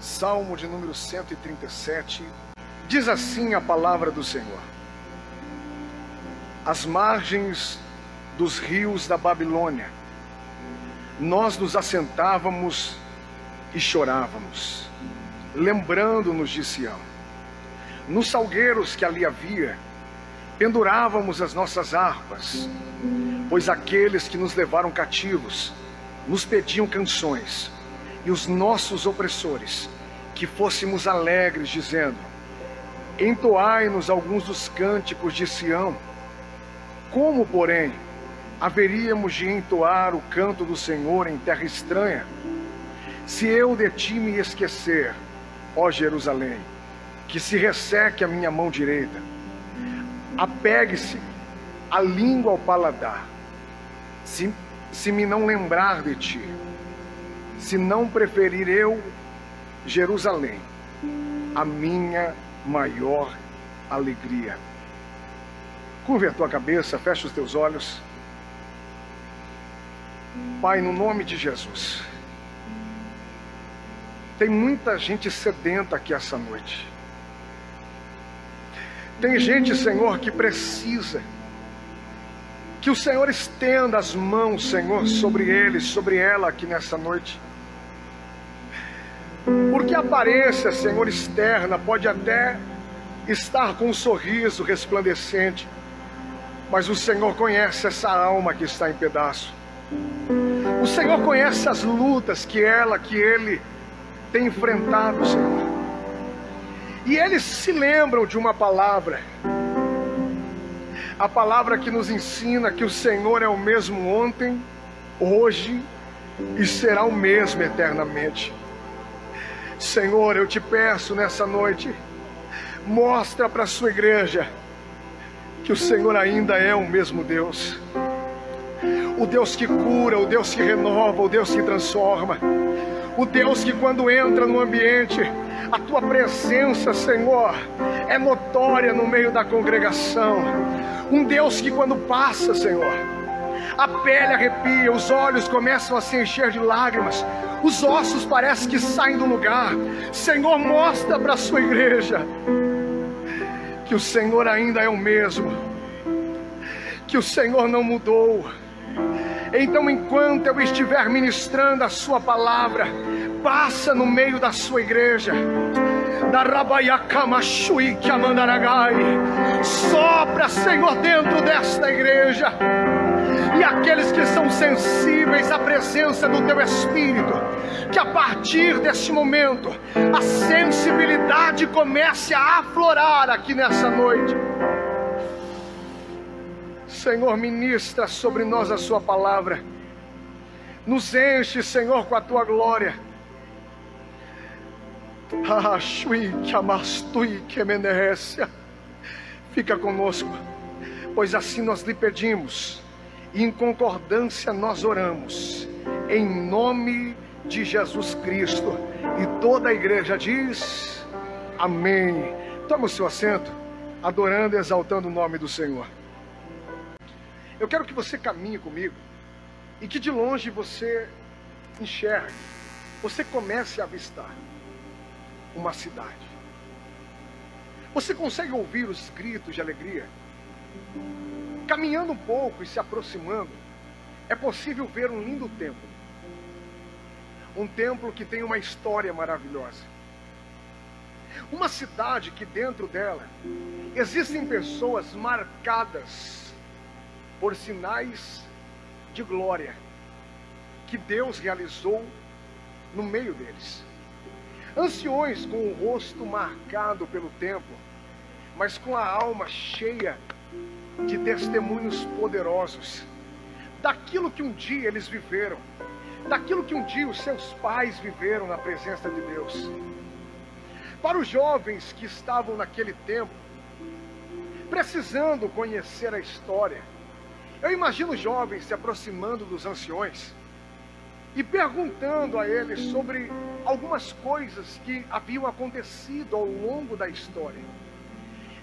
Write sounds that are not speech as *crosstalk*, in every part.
Salmo de número 137, diz assim a palavra do Senhor: As margens dos rios da Babilônia, nós nos assentávamos e chorávamos, lembrando-nos de Sião. Nos salgueiros que ali havia, pendurávamos as nossas harpas, pois aqueles que nos levaram cativos nos pediam canções, e os nossos opressores que fôssemos alegres, dizendo: Entoai-nos alguns dos cânticos de Sião. Como, porém, haveríamos de entoar o canto do Senhor em terra estranha? Se eu de ti me esquecer, ó Jerusalém, que se resseque a minha mão direita, apegue-se a língua ao paladar, se, se me não lembrar de ti, se não preferir eu Jerusalém, a minha maior alegria. Curve a tua cabeça, fecha os teus olhos. Pai, no nome de Jesus. Tem muita gente sedenta aqui essa noite. Tem gente, Senhor, que precisa que o Senhor estenda as mãos, Senhor, sobre eles, sobre ela aqui nessa noite. Porque a aparência, Senhor, externa pode até estar com um sorriso resplandecente, mas o Senhor conhece essa alma que está em pedaço. O Senhor conhece as lutas que ela, que ele tem enfrentado, Senhor. E eles se lembram de uma palavra, a palavra que nos ensina que o Senhor é o mesmo ontem, hoje e será o mesmo eternamente. Senhor, eu te peço nessa noite, mostra para a sua igreja que o Senhor ainda é o mesmo Deus. O Deus que cura, o Deus que renova, o Deus que transforma. O Deus que quando entra no ambiente, a tua presença, Senhor, é notória no meio da congregação. Um Deus que quando passa, Senhor, a pele arrepia, os olhos começam a se encher de lágrimas, os ossos parecem que saem do lugar. Senhor, mostra para a sua igreja que o Senhor ainda é o mesmo, que o Senhor não mudou. Então, enquanto eu estiver ministrando a Sua palavra, passa no meio da Sua igreja. Sopra, Senhor, dentro desta igreja e aqueles que são sensíveis à presença do Teu Espírito, que a partir deste momento a sensibilidade comece a aflorar aqui nessa noite. Senhor, ministra sobre nós a Sua palavra, nos enche, Senhor, com a Tua glória. Fica conosco, pois assim nós lhe pedimos e em concordância nós oramos, em nome de Jesus Cristo. E toda a igreja diz: Amém. Toma o seu assento, adorando e exaltando o nome do Senhor. Eu quero que você caminhe comigo e que de longe você enxergue, você comece a avistar uma cidade. Você consegue ouvir os gritos de alegria? Caminhando um pouco e se aproximando, é possível ver um lindo templo. Um templo que tem uma história maravilhosa. Uma cidade que dentro dela existem pessoas marcadas por sinais de glória que Deus realizou no meio deles. Anciões com o rosto marcado pelo tempo, mas com a alma cheia de testemunhos poderosos daquilo que um dia eles viveram, daquilo que um dia os seus pais viveram na presença de Deus. Para os jovens que estavam naquele tempo, precisando conhecer a história, eu imagino jovens se aproximando dos anciões e perguntando a eles sobre algumas coisas que haviam acontecido ao longo da história.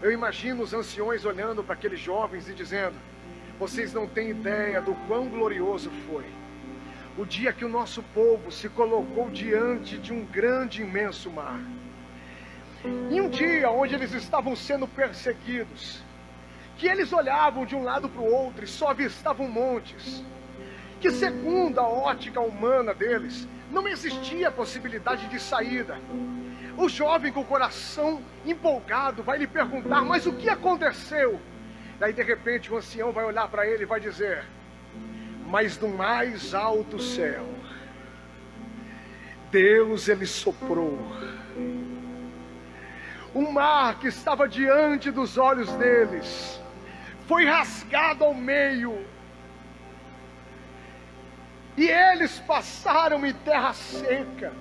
Eu imagino os anciões olhando para aqueles jovens e dizendo: Vocês não têm ideia do quão glorioso foi, o dia que o nosso povo se colocou diante de um grande, imenso mar. Em um dia onde eles estavam sendo perseguidos, que eles olhavam de um lado para o outro e só avistavam montes, que segundo a ótica humana deles, não existia possibilidade de saída. O jovem com o coração empolgado vai lhe perguntar: Mas o que aconteceu? Daí de repente o ancião vai olhar para ele e vai dizer: Mas do mais alto céu, Deus ele soprou. O mar que estava diante dos olhos deles foi rasgado ao meio. E eles passaram em terra seca.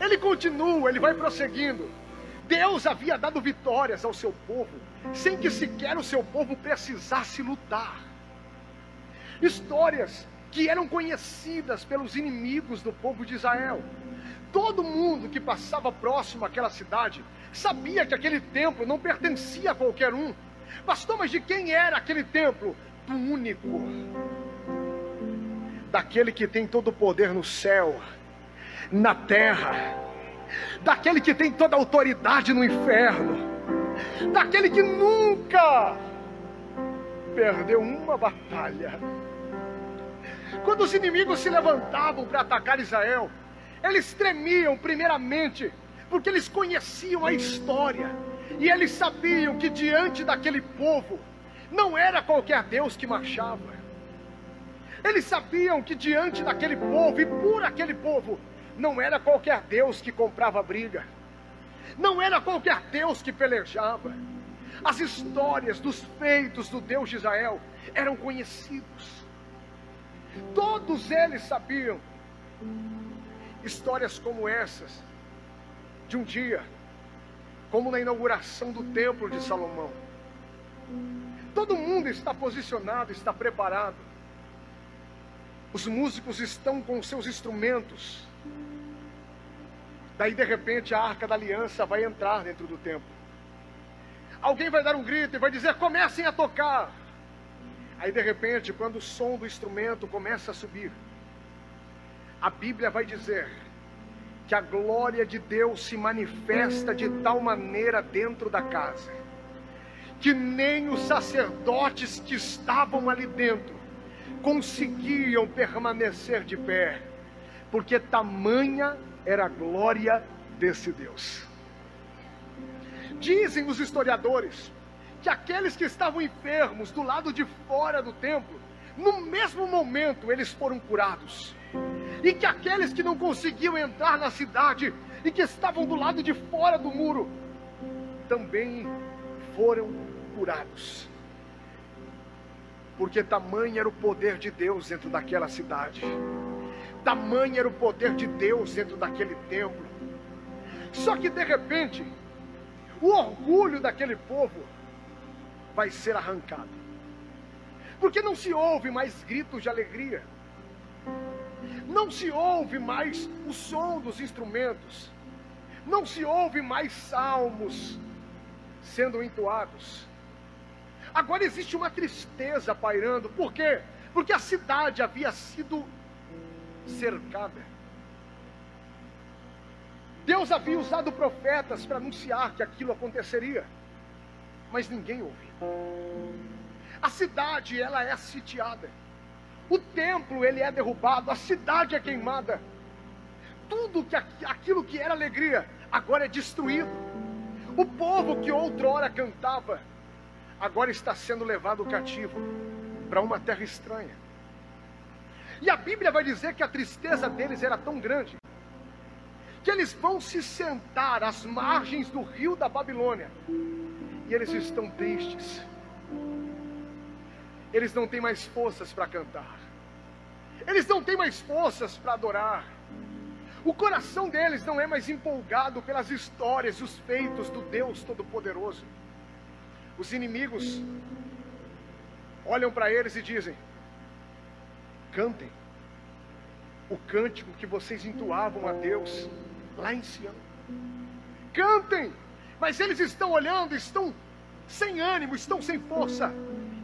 Ele continua, ele vai prosseguindo. Deus havia dado vitórias ao seu povo, sem que sequer o seu povo precisasse lutar. Histórias que eram conhecidas pelos inimigos do povo de Israel. Todo mundo que passava próximo àquela cidade sabia que aquele templo não pertencia a qualquer um. Pastor, mas de quem era aquele templo? Do único, daquele que tem todo o poder no céu, na terra, daquele que tem toda a autoridade no inferno, daquele que nunca perdeu uma batalha. Quando os inimigos se levantavam para atacar Israel, eles tremiam primeiramente porque eles conheciam a história e eles sabiam que diante daquele povo não era qualquer Deus que marchava. Eles sabiam que diante daquele povo e por aquele povo não era qualquer Deus que comprava briga. Não era qualquer Deus que pelejava. As histórias dos feitos do Deus de Israel eram conhecidos. Todos eles sabiam histórias como essas de um dia, como na inauguração do templo de Salomão. Todo mundo está posicionado, está preparado. Os músicos estão com seus instrumentos. Daí de repente a arca da aliança vai entrar dentro do templo. Alguém vai dar um grito e vai dizer: comecem a tocar. Aí de repente, quando o som do instrumento começa a subir, a Bíblia vai dizer que a glória de Deus se manifesta de tal maneira dentro da casa, que nem os sacerdotes que estavam ali dentro conseguiam permanecer de pé, porque tamanha era a glória desse Deus. Dizem os historiadores que aqueles que estavam enfermos do lado de fora do templo, no mesmo momento eles foram curados e que aqueles que não conseguiam entrar na cidade e que estavam do lado de fora do muro também foram curados. Porque tamanho era o poder de Deus dentro daquela cidade, tamanho era o poder de Deus dentro daquele templo. Só que de repente, o orgulho daquele povo vai ser arrancado, porque não se ouve mais gritos de alegria não se ouve mais o som dos instrumentos, não se ouve mais salmos sendo entoados. Agora existe uma tristeza pairando, por quê? Porque a cidade havia sido cercada. Deus havia usado profetas para anunciar que aquilo aconteceria, mas ninguém ouviu. A cidade, ela é sitiada. O templo ele é derrubado, a cidade é queimada. Tudo que aquilo que era alegria agora é destruído. O povo que outrora cantava agora está sendo levado cativo para uma terra estranha. E a Bíblia vai dizer que a tristeza deles era tão grande que eles vão se sentar às margens do rio da Babilônia e eles estão tristes eles não têm mais forças para cantar, eles não têm mais forças para adorar. O coração deles não é mais empolgado pelas histórias e os feitos do Deus Todo-Poderoso. Os inimigos olham para eles e dizem: cantem o cântico que vocês entoavam a Deus lá em Sião. Cantem, mas eles estão olhando, estão sem ânimo, estão sem força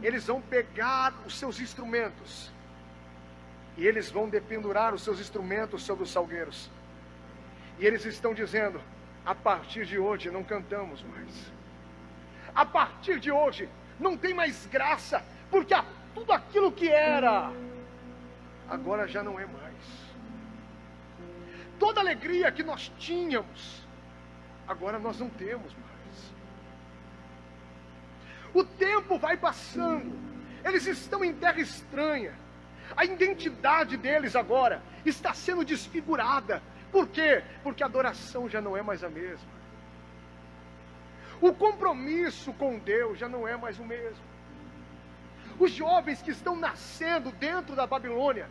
eles vão pegar os seus instrumentos E eles vão dependurar os seus instrumentos sobre os salgueiros. E eles estão dizendo: a partir de hoje não cantamos mais. A partir de hoje não tem mais graça, porque tudo aquilo que era, agora já não é mais. Toda alegria que nós tínhamos, agora nós não temos mais. O tempo vai passando, eles estão em terra estranha, a identidade deles agora está sendo desfigurada. Por quê? Porque a adoração já não é mais a mesma. O compromisso com Deus já não é mais o mesmo. Os jovens que estão nascendo dentro da Babilônia,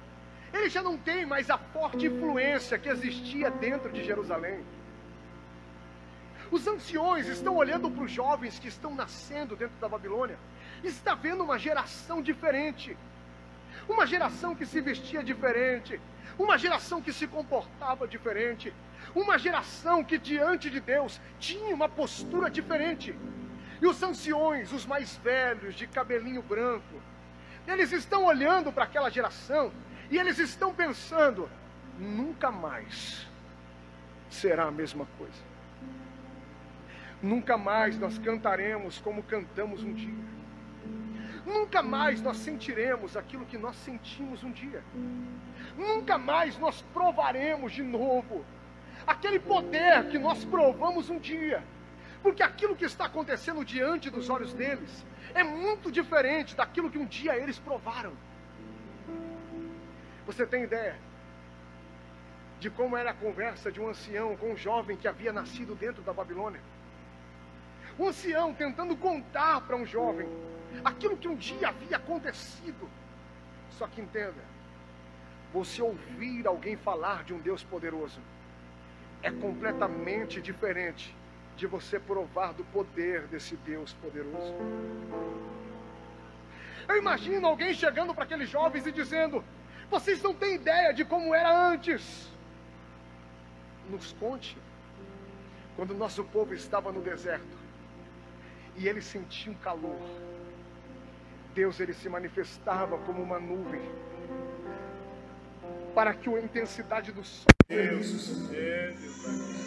eles já não têm mais a forte influência que existia dentro de Jerusalém. Os anciões estão olhando para os jovens que estão nascendo dentro da Babilônia está vendo uma geração diferente. Uma geração que se vestia diferente, uma geração que se comportava diferente, uma geração que diante de Deus tinha uma postura diferente. E os anciões, os mais velhos, de cabelinho branco, eles estão olhando para aquela geração e eles estão pensando: nunca mais será a mesma coisa. Nunca mais nós cantaremos como cantamos um dia. Nunca mais nós sentiremos aquilo que nós sentimos um dia. Nunca mais nós provaremos de novo aquele poder que nós provamos um dia. Porque aquilo que está acontecendo diante dos olhos deles é muito diferente daquilo que um dia eles provaram. Você tem ideia de como era a conversa de um ancião com um jovem que havia nascido dentro da Babilônia? Um ancião tentando contar para um jovem aquilo que um dia havia acontecido. Só que entenda, você ouvir alguém falar de um Deus poderoso é completamente diferente de você provar do poder desse Deus poderoso. Eu imagino alguém chegando para aqueles jovens e dizendo: Vocês não têm ideia de como era antes. Nos conte, quando nosso povo estava no deserto e ele sentia um calor, Deus ele se manifestava como uma nuvem para que a intensidade do sol Deus,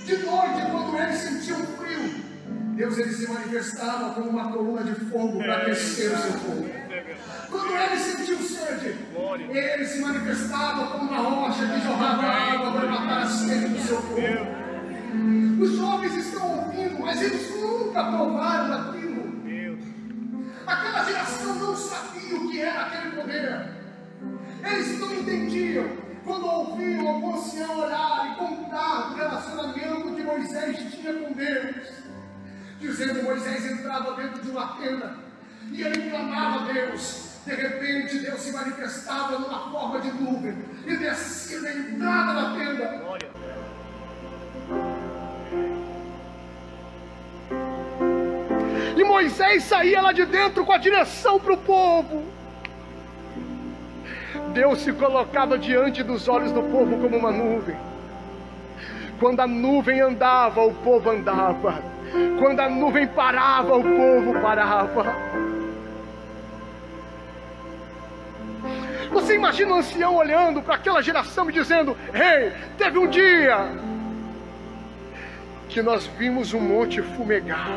de noite quando ele sentia um frio Deus ele se manifestava como uma coluna de fogo para aquecer o seu povo. quando ele sentiu sede ele se manifestava como uma rocha que jorrava água para matar a sede do seu povo. Os jovens estão ouvindo mas eles nunca provaram aquilo. Aquela geração não sabia o que era aquele poder. Eles não entendiam quando ouviam o ancião orar e contar o relacionamento que Moisés tinha com Deus. Dizendo Moisés entrava dentro de uma tenda e ele clamava a Deus. De repente Deus se manifestava numa forma de nuvem e descia na entrada da tenda. Glória. E Moisés saía lá de dentro com a direção para o povo. Deus se colocava diante dos olhos do povo como uma nuvem. Quando a nuvem andava, o povo andava. Quando a nuvem parava, o povo parava. Você imagina um ancião olhando para aquela geração e dizendo: Ei, hey, teve um dia que nós vimos um monte fumegar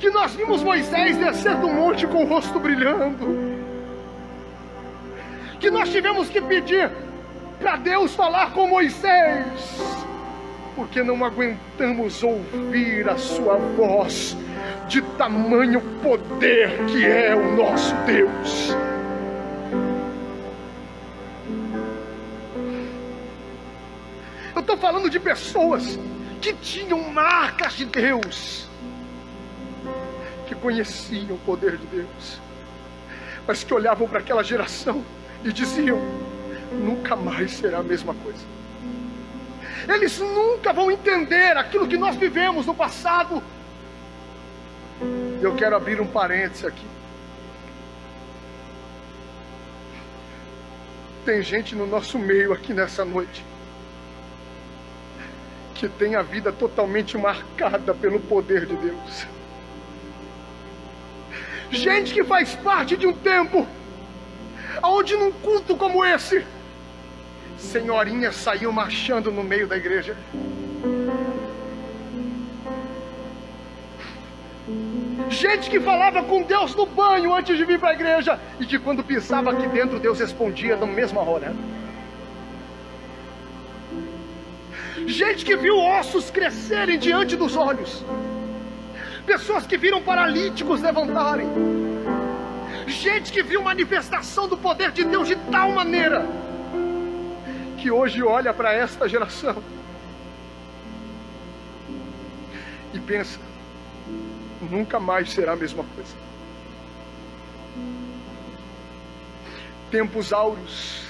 que nós vimos Moisés descer do monte com o rosto brilhando, que nós tivemos que pedir para Deus falar com Moisés, porque não aguentamos ouvir a sua voz de tamanho poder que é o nosso Deus. Eu estou falando de pessoas que tinham marcas de Deus conheciam o poder de Deus, mas que olhavam para aquela geração e diziam: nunca mais será a mesma coisa. Eles nunca vão entender aquilo que nós vivemos no passado. Eu quero abrir um parênteses aqui. Tem gente no nosso meio aqui nessa noite que tem a vida totalmente marcada pelo poder de Deus Gente que faz parte de um tempo onde num culto como esse, senhorinhas saíam marchando no meio da igreja. Gente que falava com Deus no banho antes de vir para a igreja e que quando pisava aqui dentro Deus respondia da mesma hora. Gente que viu ossos crescerem diante dos olhos. Pessoas que viram paralíticos levantarem. Gente que viu manifestação do poder de Deus de tal maneira que hoje olha para esta geração e pensa: nunca mais será a mesma coisa. Tempos áureos,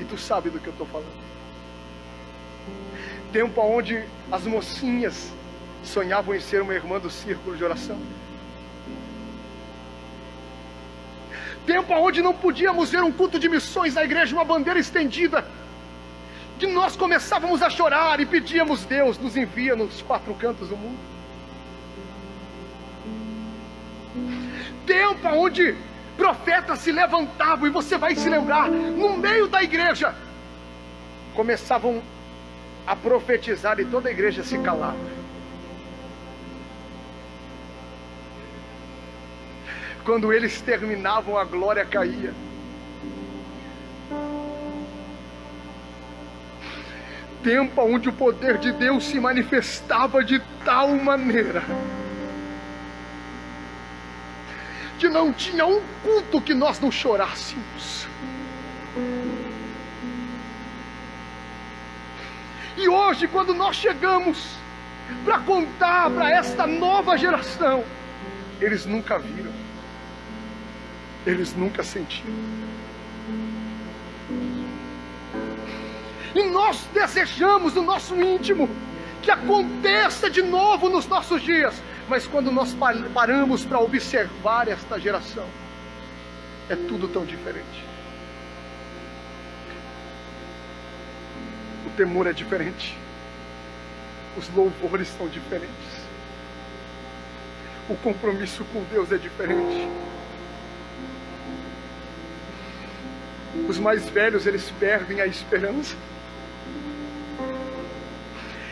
e tu sabe do que eu estou falando. Tempo onde as mocinhas sonhavam em ser uma irmã do círculo de oração. Tempo onde não podíamos ver um culto de missões na igreja, uma bandeira estendida. Que nós começávamos a chorar e pedíamos, Deus, nos envia nos quatro cantos do mundo. Tempo onde profetas se levantavam, e você vai se lembrar, no meio da igreja, começavam a profetizar e toda a igreja se calava. Quando eles terminavam, a glória caía. Tempo onde o poder de Deus se manifestava de tal maneira que não tinha um culto que nós não chorássemos. E hoje, quando nós chegamos para contar para esta nova geração, eles nunca viram, eles nunca sentiram. E nós desejamos no nosso íntimo que aconteça de novo nos nossos dias, mas quando nós paramos para observar esta geração, é tudo tão diferente. O temor é diferente. Os louvores são diferentes. O compromisso com Deus é diferente. Os mais velhos, eles perdem a esperança.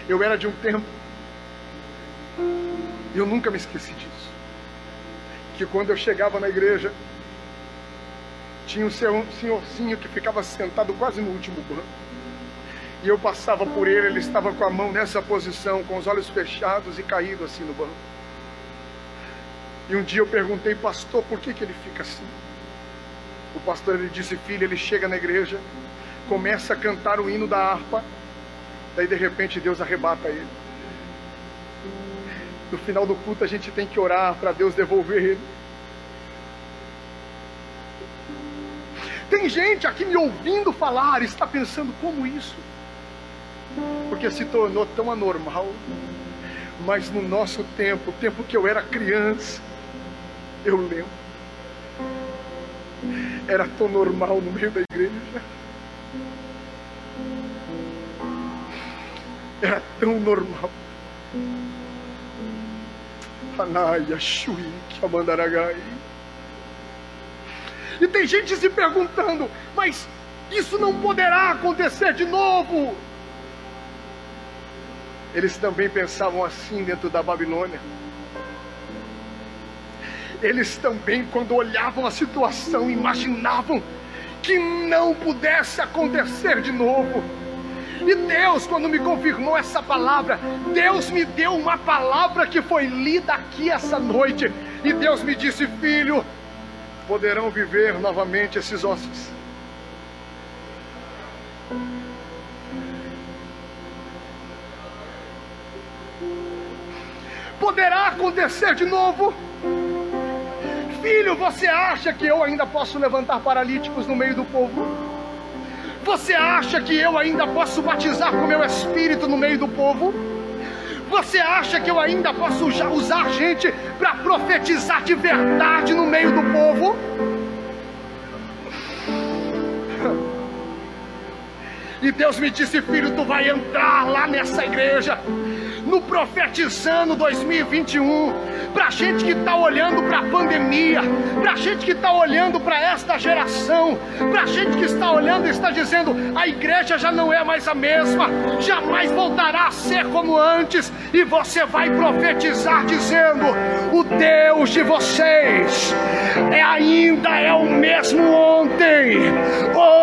Eu era de um tempo e eu nunca me esqueci disso. Que quando eu chegava na igreja, tinha um senhorzinho que ficava sentado quase no último banco. E eu passava por ele, ele estava com a mão nessa posição, com os olhos fechados e caído assim no banco. E um dia eu perguntei, pastor, por que, que ele fica assim? O pastor ele disse, filho, ele chega na igreja, começa a cantar o hino da harpa, daí de repente Deus arrebata ele no final do culto a gente tem que orar para Deus devolver ele. Tem gente aqui me ouvindo falar, está pensando como isso? Porque se tornou tão anormal. Mas no nosso tempo, o tempo que eu era criança, eu lembro. Era tão normal no meio da igreja. Era tão normal. Anaia, Shui, Kamandaragai. E tem gente se perguntando, mas isso não poderá acontecer de novo. Eles também pensavam assim dentro da Babilônia. Eles também, quando olhavam a situação, imaginavam que não pudesse acontecer de novo. E Deus, quando me confirmou essa palavra, Deus me deu uma palavra que foi lida aqui essa noite. E Deus me disse: Filho, poderão viver novamente esses ossos. Poderá acontecer de novo. Filho, você acha que eu ainda posso levantar paralíticos no meio do povo? Você acha que eu ainda posso batizar com meu espírito no meio do povo? Você acha que eu ainda posso usar gente para profetizar de verdade no meio do povo? E Deus me disse, filho, tu vai entrar lá nessa igreja, no Profetizando 2021, para gente que está olhando para a pandemia, para gente que está olhando para esta geração, para gente que está olhando e está dizendo: a igreja já não é mais a mesma, jamais voltará a ser como antes, e você vai profetizar dizendo: o Deus de vocês é ainda é o mesmo ontem, hoje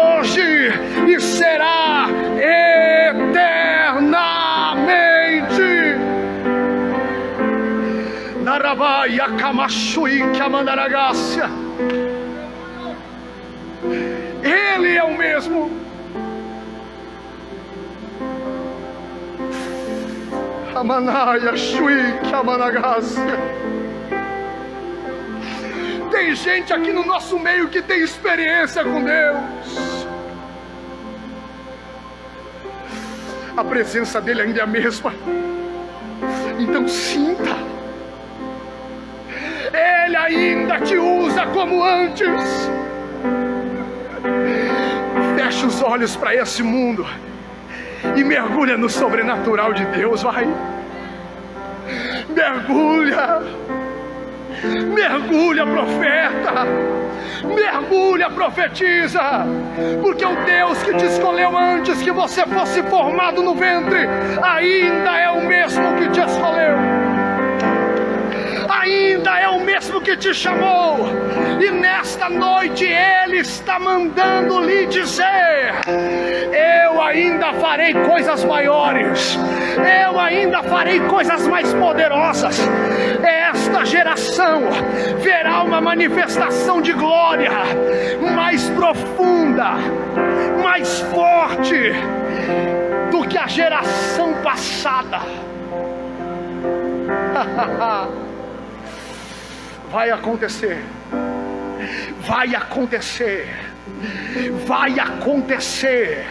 Ele é o mesmo. Amanaya Shui Kamanagácia. Tem gente aqui no nosso meio que tem experiência com Deus. A presença dele ainda é a mesma. Então sinta. Ainda te usa como antes. Feche os olhos para esse mundo e mergulha no sobrenatural de Deus, vai. Mergulha. Mergulha, profeta. Mergulha, profetiza. Porque o Deus que te escolheu antes que você fosse formado no ventre, ainda é o mesmo que te escolheu ainda é o mesmo que te chamou, e nesta noite Ele está mandando lhe dizer: Eu ainda farei coisas maiores, eu ainda farei coisas mais poderosas. Esta geração verá uma manifestação de glória mais profunda, mais forte do que a geração passada. *laughs* Vai acontecer. Vai acontecer. Vai acontecer.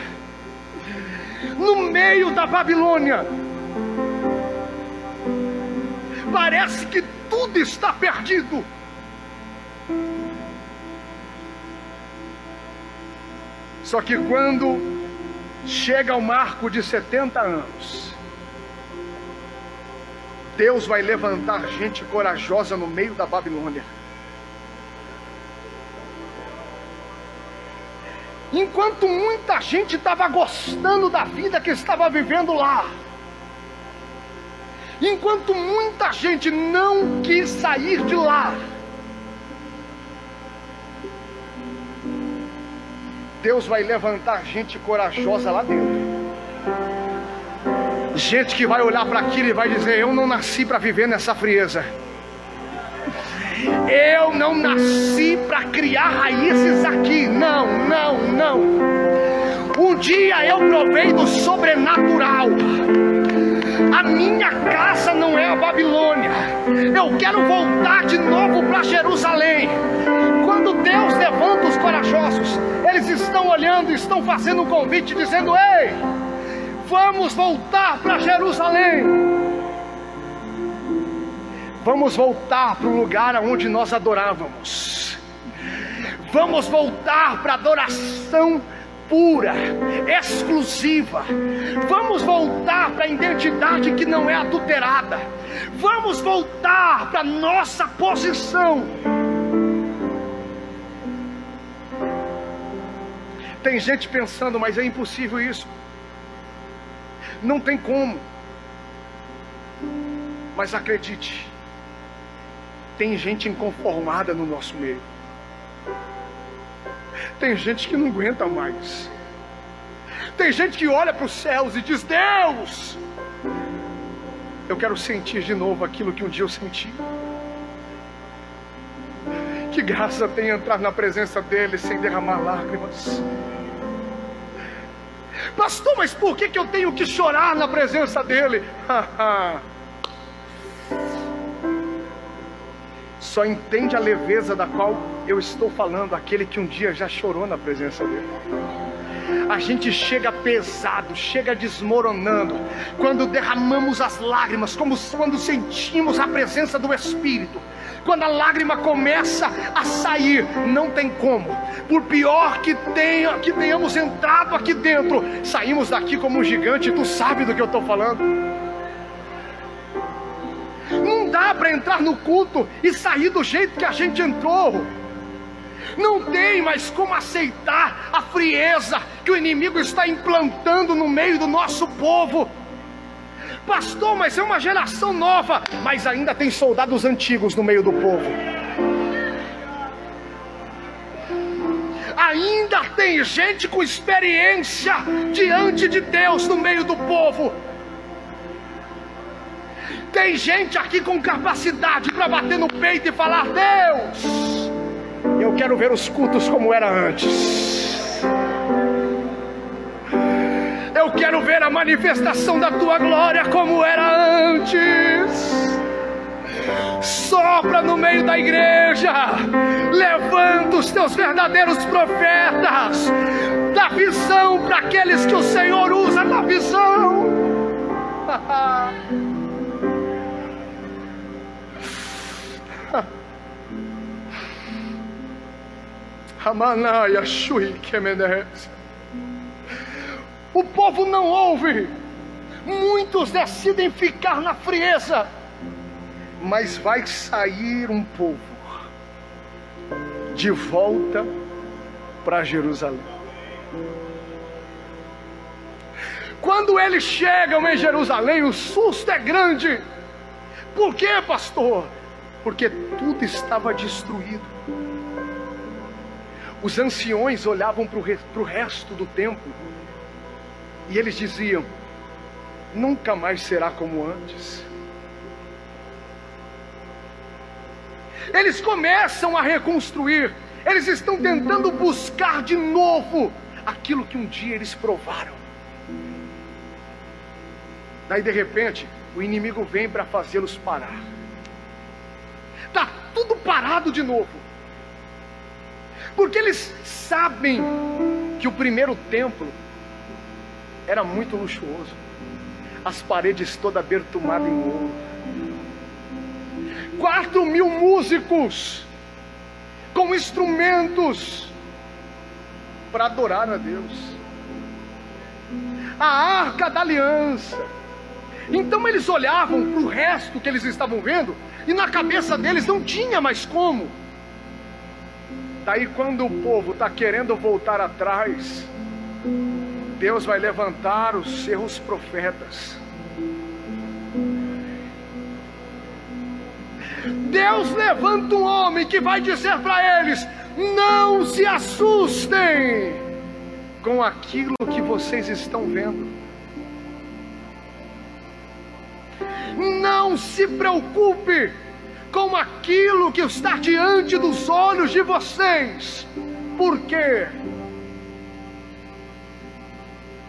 No meio da Babilônia. Parece que tudo está perdido. Só que quando chega ao marco de 70 anos, Deus vai levantar gente corajosa no meio da Babilônia. Enquanto muita gente estava gostando da vida que estava vivendo lá, enquanto muita gente não quis sair de lá, Deus vai levantar gente corajosa lá dentro. Gente que vai olhar para aquilo e vai dizer: Eu não nasci para viver nessa frieza. Eu não nasci para criar raízes aqui. Não, não, não. Um dia eu provei do sobrenatural. A minha casa não é a Babilônia. Eu quero voltar de novo para Jerusalém. Quando Deus levanta os corajosos, eles estão olhando, estão fazendo um convite, dizendo: Ei, Vamos voltar para Jerusalém. Vamos voltar para o lugar onde nós adorávamos. Vamos voltar para a adoração pura, exclusiva. Vamos voltar para a identidade que não é adulterada. Vamos voltar para a nossa posição. Tem gente pensando, mas é impossível isso. Não tem como. Mas acredite, tem gente inconformada no nosso meio. Tem gente que não aguenta mais. Tem gente que olha para os céus e diz: Deus, eu quero sentir de novo aquilo que um dia eu senti. Que graça tem entrar na presença dele sem derramar lágrimas. Pastor, mas por que, que eu tenho que chorar na presença dele? *laughs* Só entende a leveza da qual eu estou falando, aquele que um dia já chorou na presença dele. A gente chega pesado, chega desmoronando, quando derramamos as lágrimas, como quando sentimos a presença do Espírito quando a lágrima começa a sair, não tem como. Por pior que tenha, que tenhamos entrado aqui dentro, saímos daqui como um gigante. Tu sabe do que eu estou falando? dá para entrar no culto e sair do jeito que a gente entrou. Não tem mais como aceitar a frieza que o inimigo está implantando no meio do nosso povo. Pastor, mas é uma geração nova, mas ainda tem soldados antigos no meio do povo. Ainda tem gente com experiência diante de Deus no meio do povo. Tem gente aqui com capacidade para bater no peito e falar: Deus, eu quero ver os cultos como era antes. Eu quero ver a manifestação da tua glória como era antes. Sopra no meio da igreja, levanta os teus verdadeiros profetas, dá visão para aqueles que o Senhor usa na visão. *laughs* O povo não ouve, muitos decidem ficar na frieza, mas vai sair um povo de volta para Jerusalém. Quando eles chegam em Jerusalém, o susto é grande. Por quê, pastor? Porque tudo estava destruído os anciões olhavam para o resto do templo e eles diziam: nunca mais será como antes. Eles começam a reconstruir, eles estão tentando buscar de novo aquilo que um dia eles provaram. Daí de repente, o inimigo vem para fazê-los parar. Está tudo parado de novo porque eles sabem que o primeiro templo era muito luxuoso, as paredes todas abertumadas em ouro, quatro mil músicos com instrumentos para adorar a Deus, a arca da aliança. Então eles olhavam para o resto que eles estavam vendo e na cabeça deles não tinha mais como. Daí quando o povo está querendo voltar atrás, Deus vai levantar os seus profetas. Deus levanta um homem que vai dizer para eles: não se assustem com aquilo que vocês estão vendo. Não se preocupe com aquilo que está diante dos olhos de vocês. Por quê?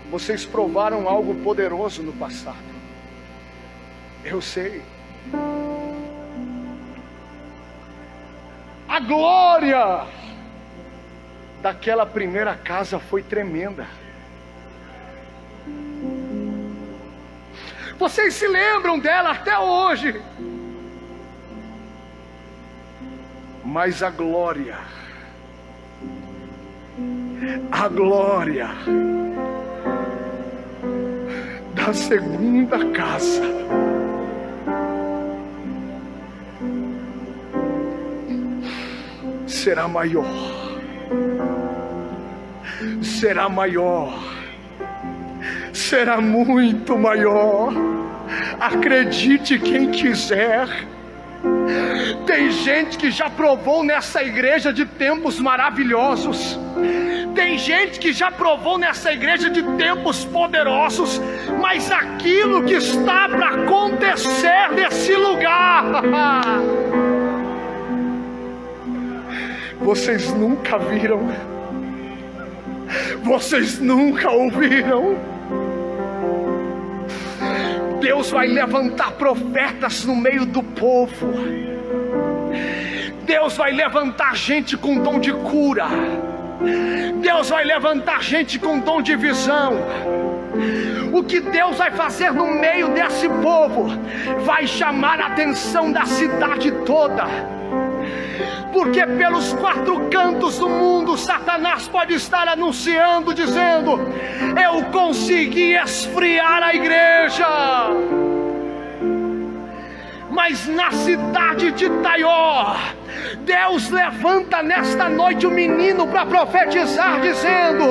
Vocês provaram algo poderoso no passado. Eu sei. A glória daquela primeira casa foi tremenda. Vocês se lembram dela até hoje. mas a glória, a glória da segunda casa. Será maior, será maior, será muito maior. Acredite quem quiser tem gente que já provou nessa igreja de tempos maravilhosos. Tem gente que já provou nessa igreja de tempos poderosos, mas aquilo que está para acontecer nesse lugar, *laughs* vocês nunca viram, vocês nunca ouviram. Deus vai levantar profetas no meio do povo. Deus vai levantar gente com dom de cura. Deus vai levantar gente com dom de visão. O que Deus vai fazer no meio desse povo vai chamar a atenção da cidade toda porque pelos quatro cantos do mundo Satanás pode estar anunciando, dizendo: Eu consegui esfriar a igreja. Mas na cidade de Taió, Deus levanta nesta noite o um menino para profetizar, dizendo: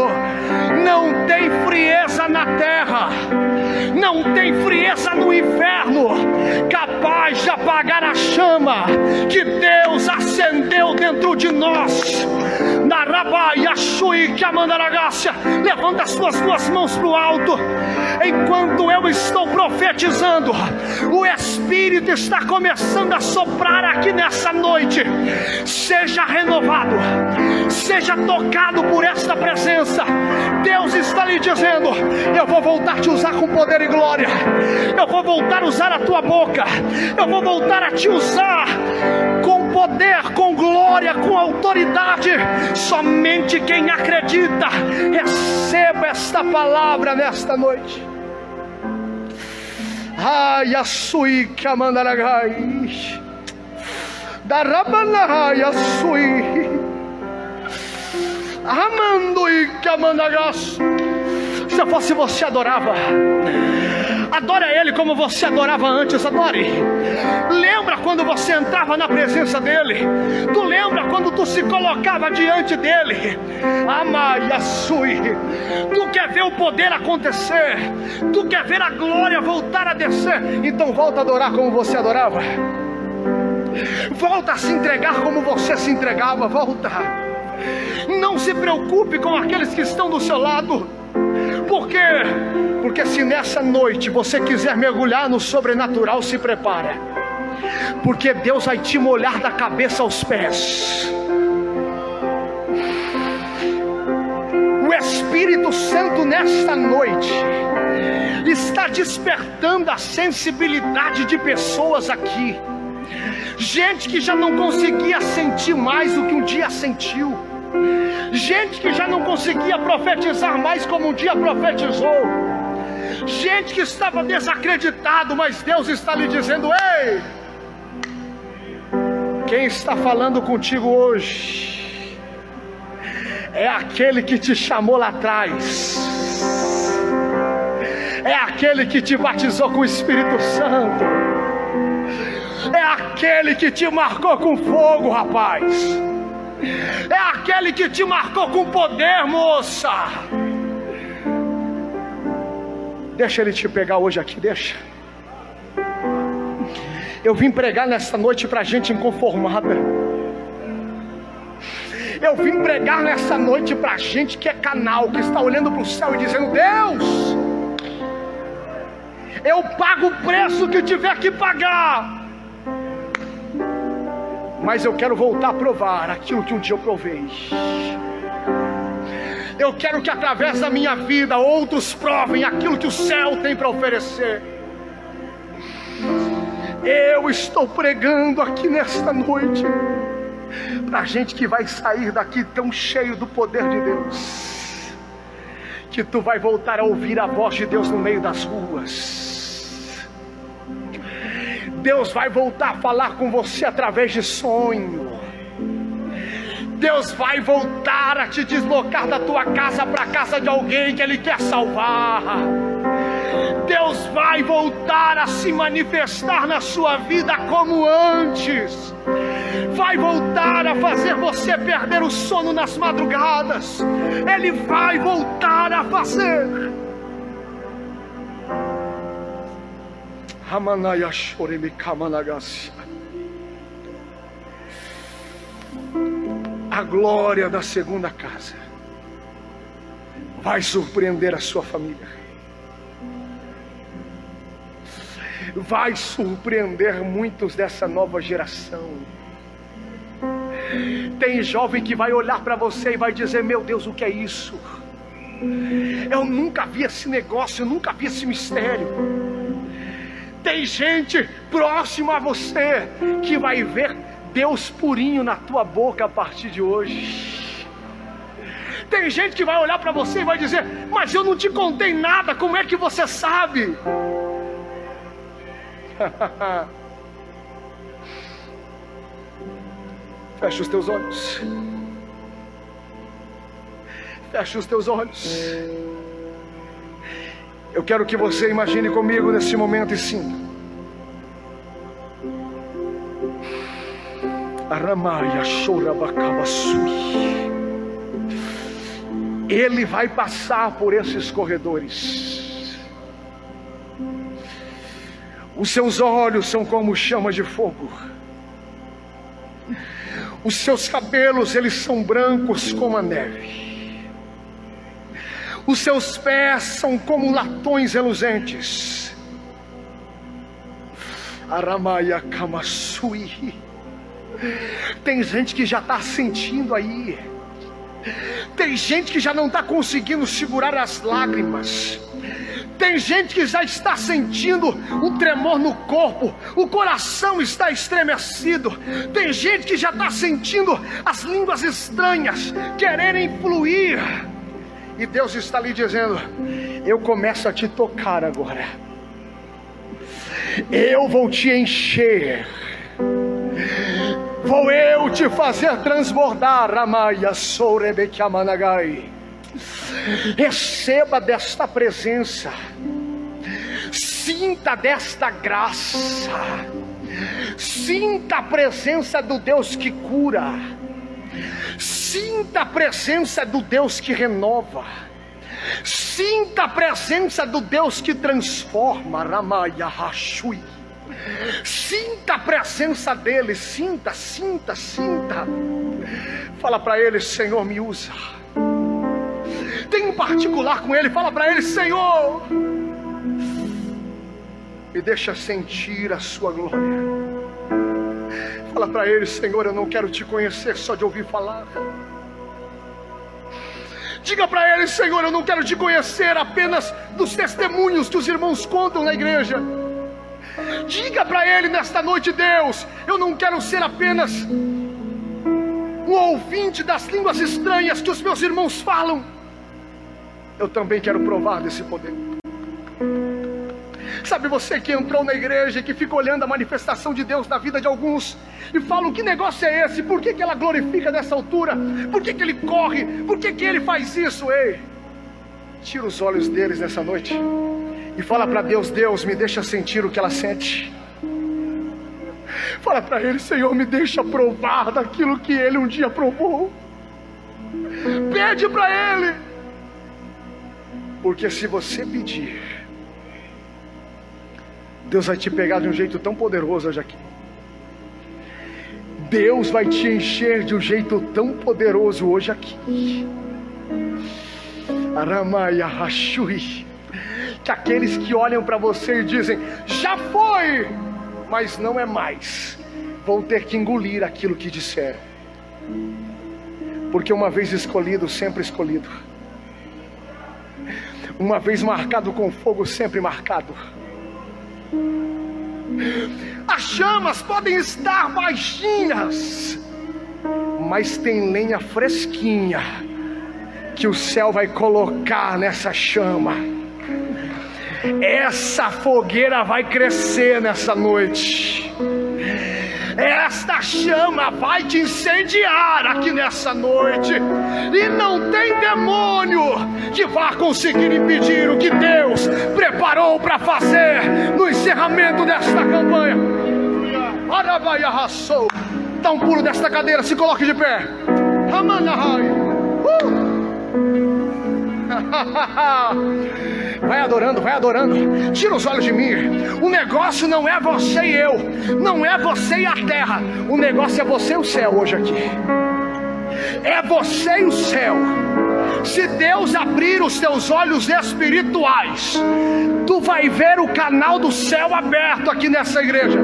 Não tem frieza na terra, não tem frieza no inferno, capaz de apagar a chama que Deus acendeu dentro de nós. Levanta as suas duas mãos para o alto, enquanto eu estou profetizando, o Espírito está começando a soprar aqui nessa noite. Seja renovado, seja tocado por esta presença. Deus está lhe dizendo: Eu vou voltar a te usar com poder e glória, eu vou voltar a usar a tua boca, eu vou voltar a te usar com poder, com glória, com autoridade. Somente quem acredita, receba esta palavra nesta noite. Ai, a sui que amandaragai. Darabanahai, a sui. Amando e que amandaragai. Se fosse você adorava. Adora Ele como você adorava antes, adore. Lembra quando você entrava na presença dEle? Tu lembra quando tu se colocava diante dEle? Amaia sui. Tu quer ver o poder acontecer? Tu quer ver a glória voltar a descer? Então volta a adorar como você adorava. Volta a se entregar como você se entregava. Volta. Não se preocupe com aqueles que estão do seu lado. Por quê? Porque se nessa noite você quiser mergulhar no sobrenatural, se prepara. Porque Deus vai te molhar da cabeça aos pés. O Espírito Santo nesta noite está despertando a sensibilidade de pessoas aqui. Gente que já não conseguia sentir mais o que um dia sentiu gente que já não conseguia profetizar mais como um dia profetizou, gente que estava desacreditado, mas Deus está lhe dizendo: Ei, quem está falando contigo hoje é aquele que te chamou lá atrás. É aquele que te batizou com o Espírito Santo. É aquele que te marcou com fogo, rapaz é aquele que te marcou com poder, moça. Deixa ele te pegar hoje aqui, deixa. Eu vim pregar nesta noite para gente inconformada. Eu vim pregar nessa noite para gente que é canal, que está olhando para o céu e dizendo: Deus, eu pago o preço que tiver que pagar mas eu quero voltar a provar aquilo que um dia eu provei. Eu quero que através da minha vida outros provem aquilo que o céu tem para oferecer. Eu estou pregando aqui nesta noite para gente que vai sair daqui tão cheio do poder de Deus, que tu vai voltar a ouvir a voz de Deus no meio das ruas Deus vai voltar a falar com você através de sonho. Deus vai voltar a te deslocar da tua casa para a casa de alguém que Ele quer salvar. Deus vai voltar a se manifestar na sua vida como antes. Vai voltar a fazer você perder o sono nas madrugadas. Ele vai voltar a fazer. A glória da segunda casa vai surpreender a sua família. Vai surpreender muitos dessa nova geração. Tem jovem que vai olhar para você e vai dizer: Meu Deus, o que é isso? Eu nunca vi esse negócio, eu nunca vi esse mistério. Tem gente próxima a você que vai ver Deus purinho na tua boca a partir de hoje. Tem gente que vai olhar para você e vai dizer: Mas eu não te contei nada, como é que você sabe? *laughs* Fecha os teus olhos. Fecha os teus olhos. Eu quero que você imagine comigo nesse momento e sim. Aramaia Chorabacabasui. Ele vai passar por esses corredores. Os seus olhos são como chama de fogo. Os seus cabelos, eles são brancos como a neve. Os seus pés são como latões reluzentes. Aramaia Kamasui. Tem gente que já está sentindo aí. Tem gente que já não está conseguindo segurar as lágrimas. Tem gente que já está sentindo um tremor no corpo, o coração está estremecido. Tem gente que já está sentindo as línguas estranhas quererem fluir. E Deus está lhe dizendo: Eu começo a te tocar agora. Eu vou te encher. Vou eu te fazer transbordar, Amaia Sourebekiamanagai. Receba desta presença, sinta desta graça, sinta a presença do Deus que cura, sinta a presença do Deus que renova, sinta a presença do Deus que transforma, Ramaya Hashui. Sinta a presença dele, sinta, sinta, sinta. Fala para ele, Senhor, me usa tem um particular com Ele, fala para Ele: Senhor, me deixa sentir a Sua glória. Fala para Ele: Senhor, eu não quero te conhecer só de ouvir falar. Diga para Ele: Senhor, eu não quero te conhecer apenas dos testemunhos que os irmãos contam na igreja. Diga para Ele nesta noite, Deus, eu não quero ser apenas um ouvinte das línguas estranhas que os meus irmãos falam eu também quero provar desse poder. Sabe você que entrou na igreja e que fica olhando a manifestação de Deus na vida de alguns e falam que negócio é esse? Por que, que ela glorifica dessa altura? Por que, que ele corre? Por que, que ele faz isso? Ei, tira os olhos deles nessa noite e fala para Deus: Deus, me deixa sentir o que ela sente. Fala para ele, Senhor, me deixa provar daquilo que ele um dia provou. Pede para ele. Porque se você pedir, Deus vai te pegar de um jeito tão poderoso hoje aqui. Deus vai te encher de um jeito tão poderoso hoje aqui. Aramaya Hashui. Que aqueles que olham para você e dizem, já foi, mas não é mais, vão ter que engolir aquilo que disseram. Porque uma vez escolhido, sempre escolhido. Uma vez marcado com fogo, sempre marcado. As chamas podem estar baixinhas, mas tem lenha fresquinha que o céu vai colocar nessa chama. Essa fogueira vai crescer nessa noite. Esta chama vai te incendiar aqui nessa noite. E não tem demônio que vá conseguir impedir o que Deus preparou para fazer no encerramento desta campanha. Arabaia raçou. Dá um pulo desta cadeira, se coloque de pé. Ramanahai. Uh! *laughs* Vai adorando, vai adorando. Tira os olhos de mim. O negócio não é você e eu, não é você e a terra. O negócio é você e o céu hoje aqui. É você e o céu. Se Deus abrir os teus olhos espirituais, tu vai ver o canal do céu aberto aqui nessa igreja.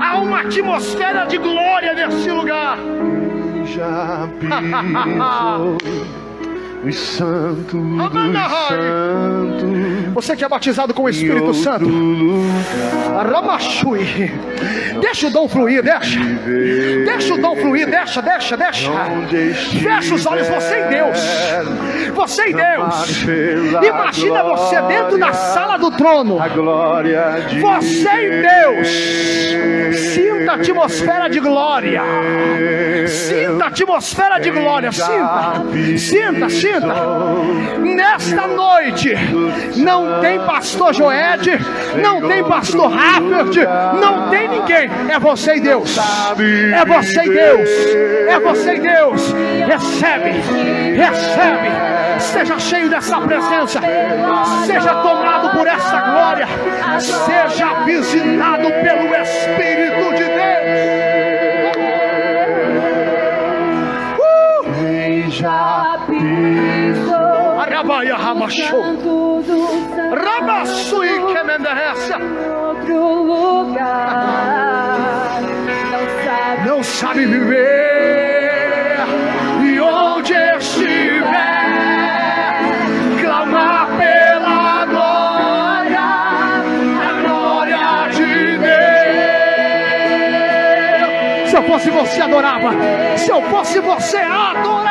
Há uma atmosfera de glória nesse lugar já *laughs* os santos dos santos. Você que é batizado com o Espírito Santo. Ramachui. Deixa o dom fluir, deixa. Deixa o dom fluir, deixa, deixa, deixa. Fecha os olhos, você e Deus. Você e Deus. Imagina você dentro da sala do trono. Você e Deus. Sinta a atmosfera de glória. Sinta a atmosfera de glória. Sinta, sinta, sinta Nesta noite, não tem pastor Joed, não tem pastor Raffert, não tem ninguém. É você e Deus. É você e Deus. É você e Deus. Recebe, recebe. Seja cheio dessa presença. Seja tomado por essa glória. Seja visitado pelo Espírito de Deus. Já pisou Arabaia Ramachou. Rabassui Kemenderessa. outro lugar. Não sabe Não sabe viver. E onde estiver, clamar pela glória, a glória de Deus. Se eu fosse você, adorava. Se eu fosse você, adorava.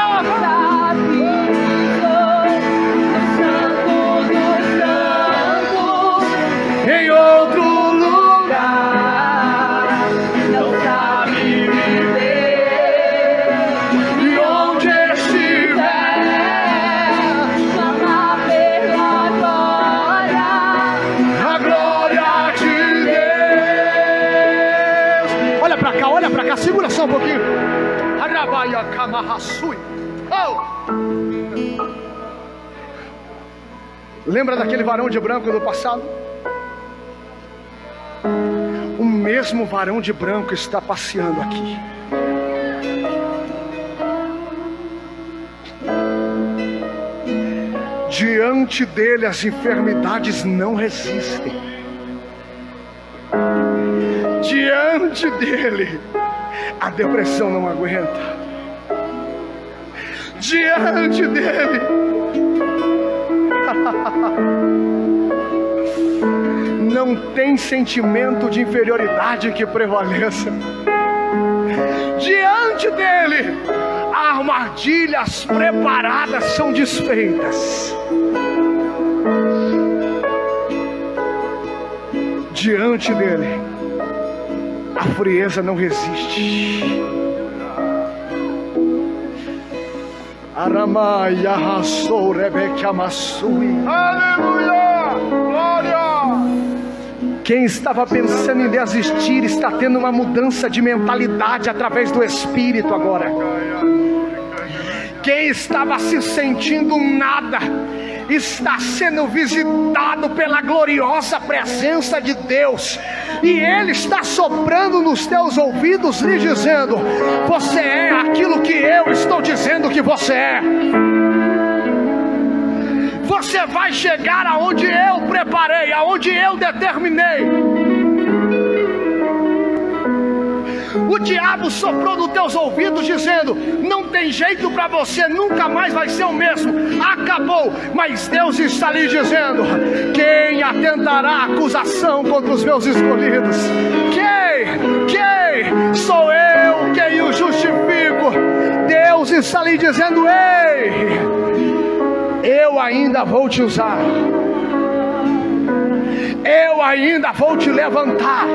Kamarasui. Oh! Lembra daquele varão de branco do passado? O mesmo varão de branco está passeando aqui. Diante dele as enfermidades não resistem. Diante dele a depressão não aguenta. Diante dele *laughs* não tem sentimento de inferioridade que prevaleça. Diante dele, armadilhas preparadas são desfeitas. Diante dele, a frieza não resiste. Aramaia rassou Rebeca Massui. Aleluia! Glória! Quem estava pensando em desistir está tendo uma mudança de mentalidade através do Espírito agora. Quem estava se sentindo nada está sendo visitado pela gloriosa presença de Deus, e Ele está soprando nos teus ouvidos, lhe dizendo: Você é aquilo que eu estou dizendo que você é. Você vai chegar aonde eu preparei, aonde eu determinei. O diabo soprou nos teus ouvidos dizendo: Não tem jeito para você, nunca mais vai ser o mesmo. Acabou. Mas Deus está lhe dizendo: Quem atentará acusação contra os meus escolhidos? Quem? Quem? Sou eu quem o justifico. Deus está lhe dizendo: Ei, eu ainda vou te usar. Eu ainda vou te levantar.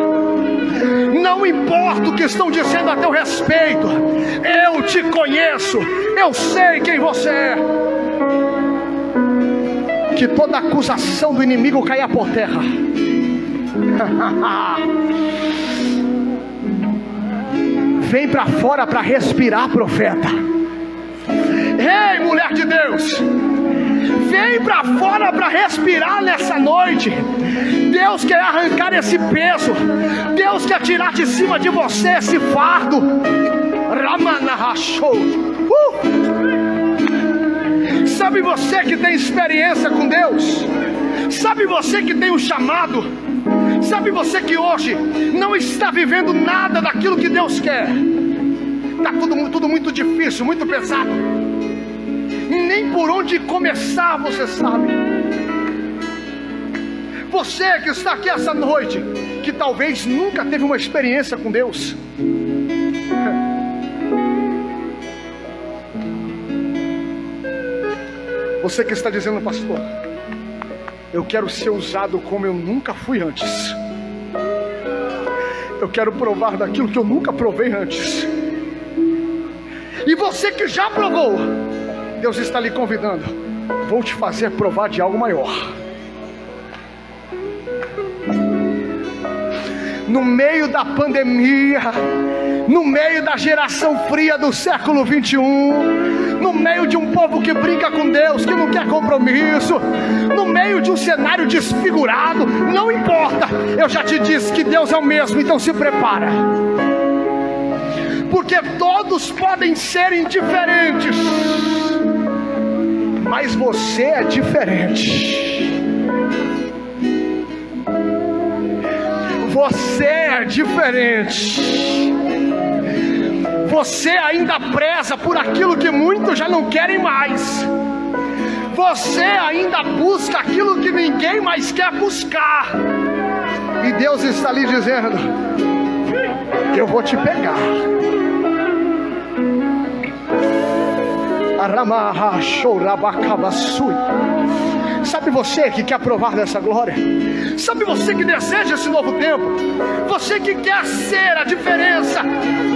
Não importa o que estão dizendo a teu respeito, eu te conheço, eu sei quem você é. Que toda acusação do inimigo caia por terra. *laughs* Vem para fora para respirar, profeta. Ei, mulher de Deus, vem para fora para respirar nessa noite. Deus quer arrancar esse peso. Deus quer tirar de cima de você esse fardo. Ramanahashou. Uh! Sabe você que tem experiência com Deus? Sabe você que tem um chamado? Sabe você que hoje não está vivendo nada daquilo que Deus quer? Está tudo, tudo muito difícil, muito pesado. Nem por onde começar você sabe. Você que está aqui essa noite, que talvez nunca teve uma experiência com Deus. Você que está dizendo, pastor, eu quero ser usado como eu nunca fui antes. Eu quero provar daquilo que eu nunca provei antes. E você que já provou, Deus está lhe convidando. Vou te fazer provar de algo maior. No meio da pandemia, no meio da geração fria do século 21, no meio de um povo que brinca com Deus, que não quer compromisso, no meio de um cenário desfigurado, não importa, eu já te disse que Deus é o mesmo, então se prepara. Porque todos podem ser indiferentes, mas você é diferente. Você é diferente. Você ainda preza por aquilo que muitos já não querem mais. Você ainda busca aquilo que ninguém mais quer buscar. E Deus está lhe dizendo: Eu vou te pegar. Sabe você que quer provar dessa glória? Sabe você que deseja esse novo tempo? Você que quer ser a diferença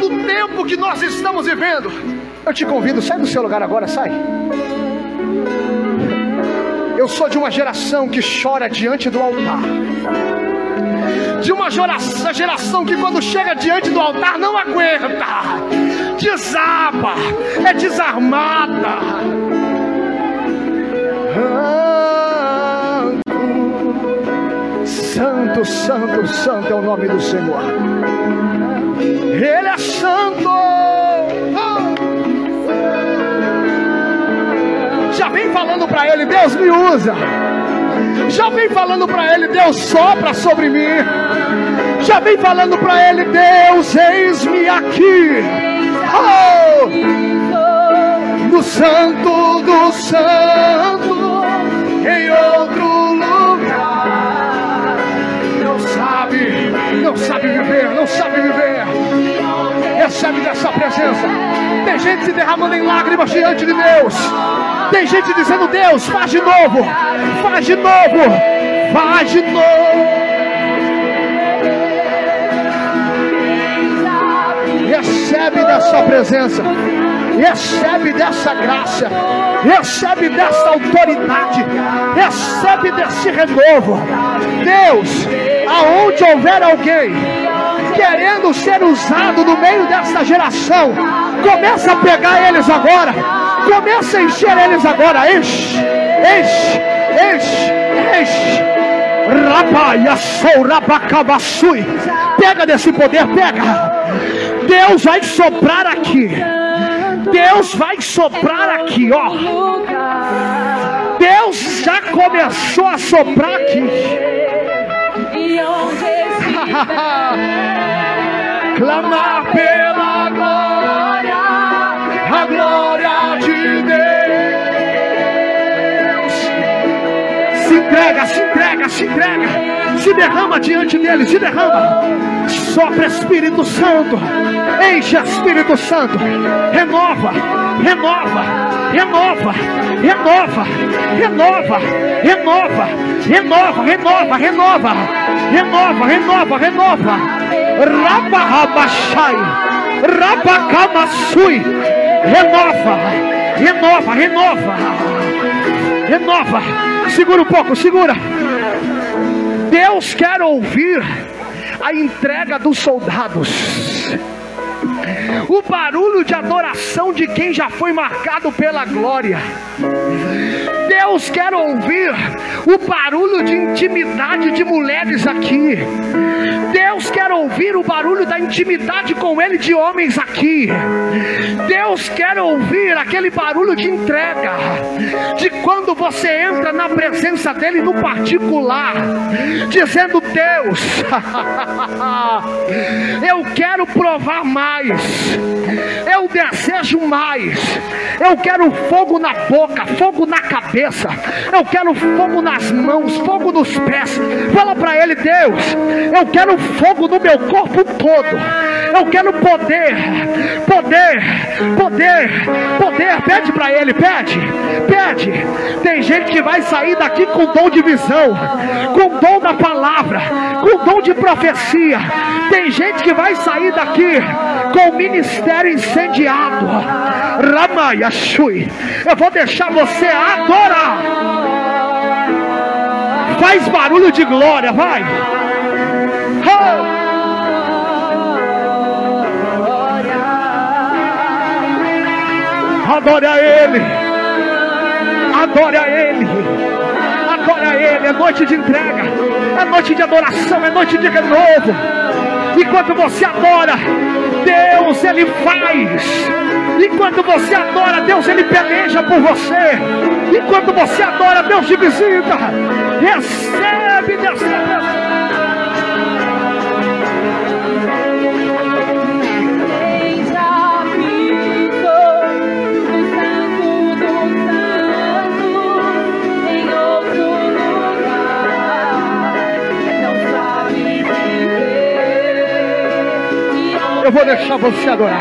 do tempo que nós estamos vivendo? Eu te convido, sai do seu lugar agora, sai. Eu sou de uma geração que chora diante do altar. De uma geração que quando chega diante do altar não aguenta, desaba, é desarmada. Santo, santo, santo é o nome do Senhor. Ele é santo. Já vem falando para ele, Deus me usa. Já vem falando para ele, Deus sopra sobre mim. Já vem falando para ele, Deus, eis-me aqui. No santo do santo, em outro lugar. Não sabe, não sabe viver, não sabe viver. Recebe dessa presença. Tem gente se derramando em lágrimas diante de Deus. Tem gente dizendo: Deus, faz de novo, faz de novo, faz de novo. Recebe dessa presença, recebe dessa graça, recebe dessa autoridade, recebe desse renovo. Deus, aonde houver alguém querendo ser usado no meio dessa geração, começa a pegar eles agora, começa a encher eles agora, enche, enche, enche, enche. Rabacabasui. Pega desse poder, pega. Deus vai soprar aqui. Deus vai soprar aqui, ó. Deus já começou a soprar aqui. *laughs* Clamar pela glória, a glória de Se entrega, se entrega, se entrega. Se derrama diante dele, se derrama. Sopra Espírito Santo. Enche Espírito Santo. Renova, renova, renova, renova, renova, renova, renova, renova, renova, renova, renova, renova. Raba rabachai, rabacamassui. Renova, renova, renova, renova. Segura um pouco, segura. Deus quer ouvir a entrega dos soldados. O barulho de adoração de quem já foi marcado pela glória. Deus quer ouvir o barulho de intimidade de mulheres aqui. Deus quer ouvir o barulho da intimidade com Ele de homens aqui. Deus quer ouvir aquele barulho de entrega, de quando você entra na presença dEle no particular, dizendo: Deus, *laughs* eu quero provar mais, eu desejo mais, eu quero fogo na boca, fogo na cabeça, eu quero fogo nas mãos, fogo nos pés. Fala para Ele: Deus, eu quero fogo no meu corpo todo. Eu quero poder, poder, poder, poder poder, pede para ele, pede, pede. Tem gente que vai sair daqui com dom de visão, com dom da palavra, com dom de profecia. Tem gente que vai sair daqui com o ministério incendiado. Ramaya Shui. Eu vou deixar você adorar. Faz barulho de glória, vai. Oh. Adore a Ele. Adore a Ele. Adore a Ele. É noite de entrega. É noite de adoração. É noite de renovo. Enquanto você adora, Deus Ele faz. Enquanto você adora, Deus Ele peleja por você. Enquanto você adora, Deus te visita. Recebe dessa eu vou deixar você adorar.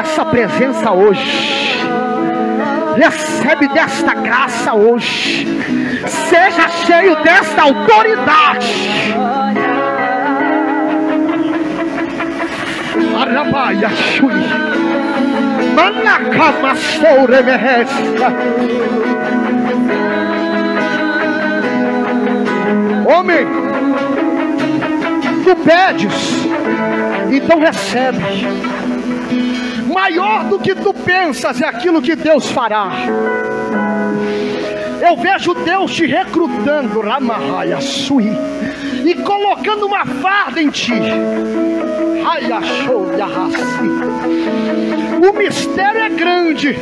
Dessa presença hoje. Recebe desta graça hoje. Seja cheio desta autoridade. Arabaia Shui. Manacama Soure Meresta. Homem, tu pedes, então recebe maior do que tu pensas é aquilo que Deus fará. Eu vejo Deus te recrutando, Ramahaya Sui, e colocando uma farda em ti. O mistério é grande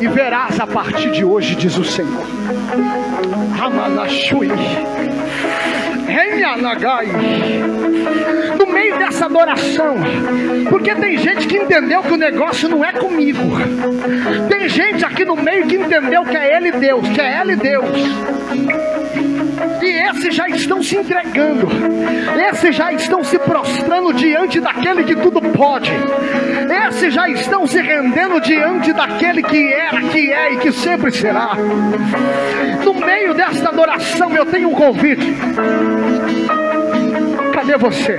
e verás a partir de hoje, diz o Senhor. Ramanashui. No meio dessa adoração, porque tem gente que entendeu que o negócio não é comigo. Tem gente aqui no meio que entendeu que é Ele Deus, que é Ele Deus. Esses já estão se entregando, esses já estão se prostrando diante daquele que tudo pode, esses já estão se rendendo diante daquele que era, que é e que sempre será. No meio desta adoração, eu tenho um convite. Cadê você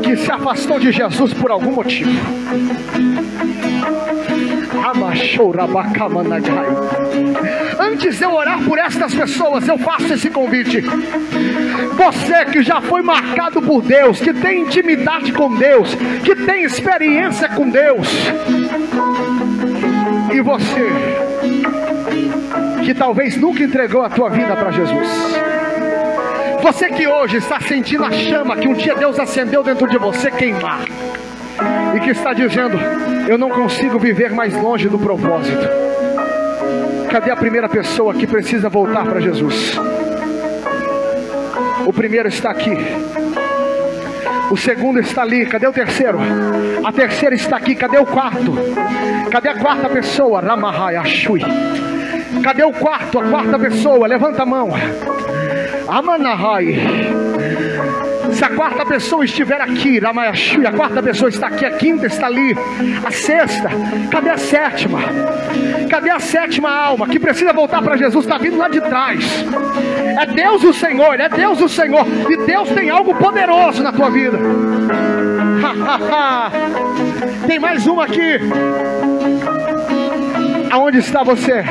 que se afastou de Jesus por algum motivo? Antes de eu orar por estas pessoas, eu faço esse convite. Você que já foi marcado por Deus, que tem intimidade com Deus, que tem experiência com Deus, e você que talvez nunca entregou a tua vida para Jesus. Você que hoje está sentindo a chama que um dia Deus acendeu dentro de você queimar e que está dizendo: Eu não consigo viver mais longe do propósito. Cadê a primeira pessoa que precisa voltar para Jesus? O primeiro está aqui. O segundo está ali. Cadê o terceiro? A terceira está aqui. Cadê o quarto? Cadê a quarta pessoa? Ramahai Ashui. Cadê o quarto? A quarta pessoa, levanta a mão. Amanahai. Se a quarta pessoa estiver aqui, a quarta pessoa está aqui, a quinta está ali, a sexta, cadê a sétima? Cadê a sétima alma que precisa voltar para Jesus? Está vindo lá de trás. É Deus o Senhor, é Deus o Senhor, e Deus tem algo poderoso na tua vida. tem mais uma aqui. Aonde está você?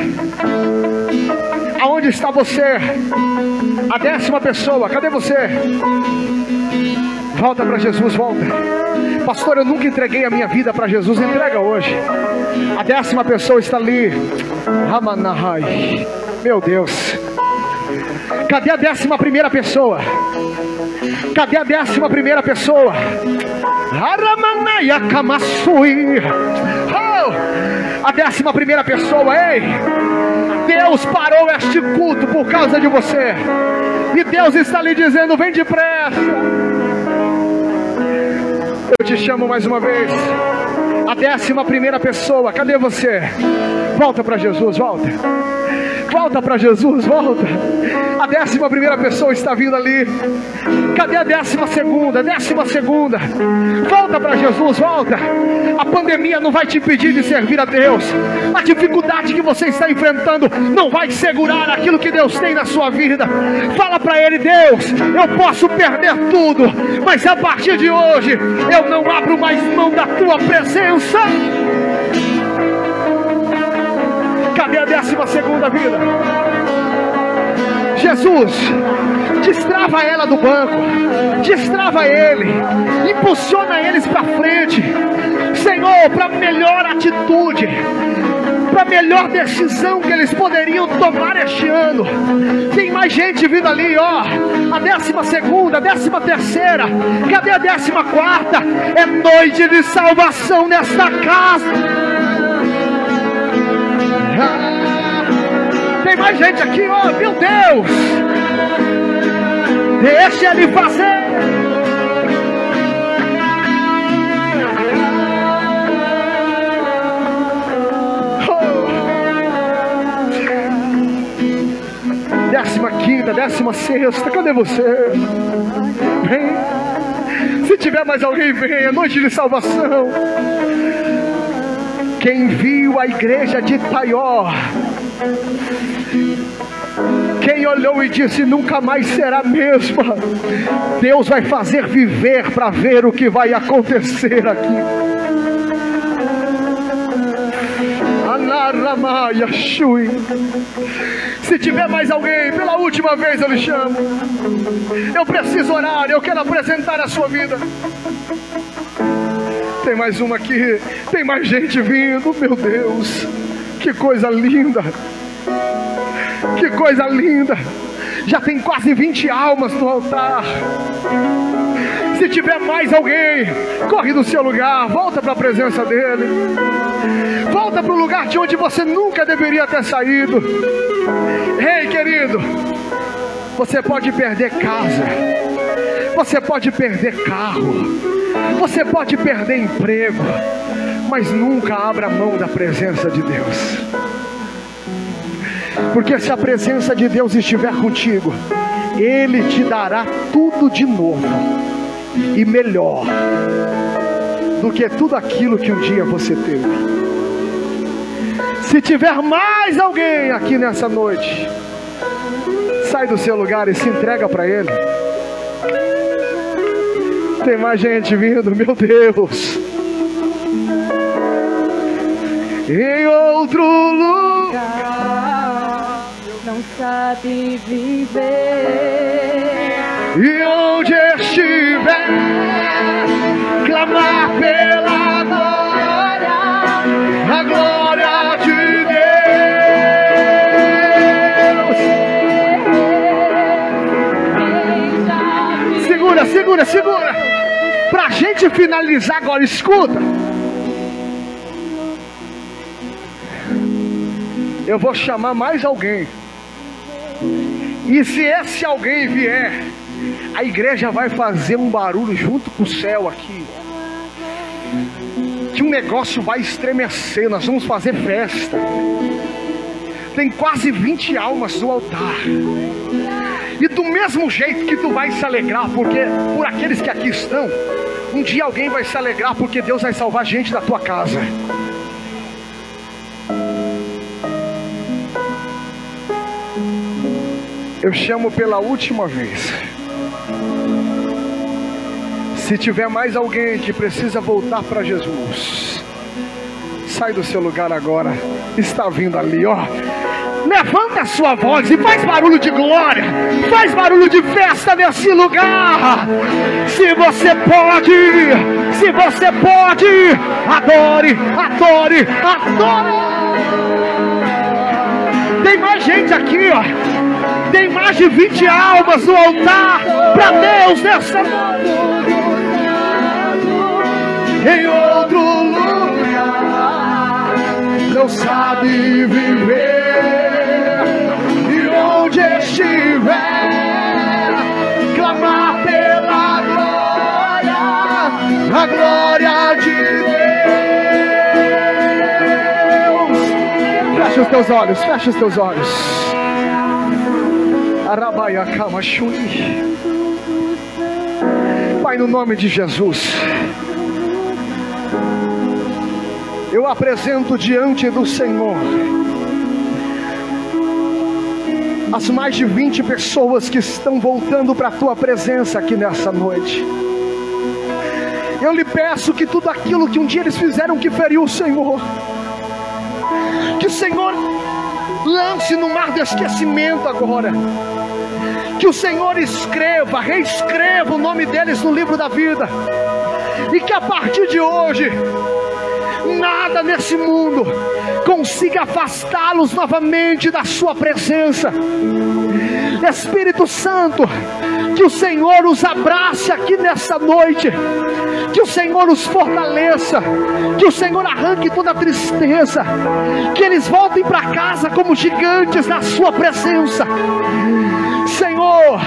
Aonde está você? A décima pessoa, cadê você? Volta para Jesus, volta. Pastor, eu nunca entreguei a minha vida para Jesus, entrega hoje. A décima pessoa está ali. Ramanahai. Meu Deus. Cadê a décima primeira pessoa? Cadê a décima primeira pessoa? Aramanaya Kamasui. Oh, a décima primeira pessoa, ei. Deus parou este culto por causa de você. E Deus está lhe dizendo: vem depressa. Eu te chamo mais uma vez. A décima primeira pessoa, cadê você? Volta para Jesus, volta. Volta para Jesus, volta. A décima primeira pessoa está vindo ali. Cadê a décima segunda? Décima segunda. Volta para Jesus, volta. A pandemia não vai te impedir de servir a Deus. A dificuldade que você está enfrentando não vai segurar aquilo que Deus tem na sua vida. Fala para Ele, Deus, eu posso perder tudo, mas a partir de hoje eu não abro mais mão da tua presença. Cadê a décima segunda vida? Jesus, destrava ela do banco, destrava ele, impulsiona eles para frente, Senhor, para melhor atitude, para melhor decisão que eles poderiam tomar este ano. Tem mais gente vindo ali, ó. A décima segunda, a décima terceira, cadê a décima quarta? É noite de salvação nesta casa. Tem mais gente aqui, ó, meu Deus. Deixa ele fazer. Oh. Décima quinta, décima sexta, cadê você? Vem. Se tiver mais alguém, venha. Noite de salvação. Quem viu a igreja de Taió, quem olhou e disse nunca mais será a mesma, Deus vai fazer viver para ver o que vai acontecer aqui. Se tiver mais alguém, pela última vez eu lhe chamo. Eu preciso orar, eu quero apresentar a sua vida. Tem mais uma aqui, tem mais gente vindo, meu Deus, que coisa linda, que coisa linda. Já tem quase 20 almas no altar. Se tiver mais alguém, corre do seu lugar, volta para a presença dele. Volta para o lugar de onde você nunca deveria ter saído. Ei, querido, você pode perder casa, você pode perder carro, você pode perder emprego, mas nunca abra mão da presença de Deus. Porque se a presença de Deus estiver contigo, Ele te dará tudo de novo e melhor do que tudo aquilo que um dia você teve. Se tiver mais alguém aqui nessa noite, sai do seu lugar e se entrega para Ele. Tem mais gente vindo, meu Deus. Em outro lugar não sabe viver. E onde estiver, clamar pela glória, a glória de Deus. Segura, segura, segura. Para a gente finalizar agora, escuta. Eu vou chamar mais alguém. E se esse alguém vier, a igreja vai fazer um barulho junto com o céu aqui. Que o negócio vai estremecer, nós vamos fazer festa. tem quase 20 almas no altar. E do mesmo jeito que tu vai se alegrar, porque por aqueles que aqui estão, um dia alguém vai se alegrar porque Deus vai salvar gente da tua casa. Eu chamo pela última vez. Se tiver mais alguém que precisa voltar para Jesus, sai do seu lugar agora. Está vindo ali, ó. Levanta a sua voz e faz barulho de glória, faz barulho de festa nesse lugar. Se você pode, se você pode, adore, adore, adore. Tem mais gente aqui, ó. Tem mais de 20 almas no altar para Deus nessa noite. Em outro lugar, não sabe viver. E onde estiver, clamar pela glória, a glória de Deus. Fecha os teus olhos, fecha os teus olhos. Kamashuni. Pai, no nome de Jesus, eu apresento diante do Senhor as mais de 20 pessoas que estão voltando para a tua presença aqui nessa noite. Eu lhe peço que tudo aquilo que um dia eles fizeram que feriu o Senhor, que o Senhor lance no mar do esquecimento agora. Que o Senhor escreva, reescreva o nome deles no livro da vida. E que a partir de hoje, nada nesse mundo consiga afastá-los novamente da Sua presença. Espírito Santo, que o Senhor os abrace aqui nessa noite, que o Senhor os fortaleça, que o Senhor arranque toda tristeza, que eles voltem para casa como gigantes na Sua presença. Senhor,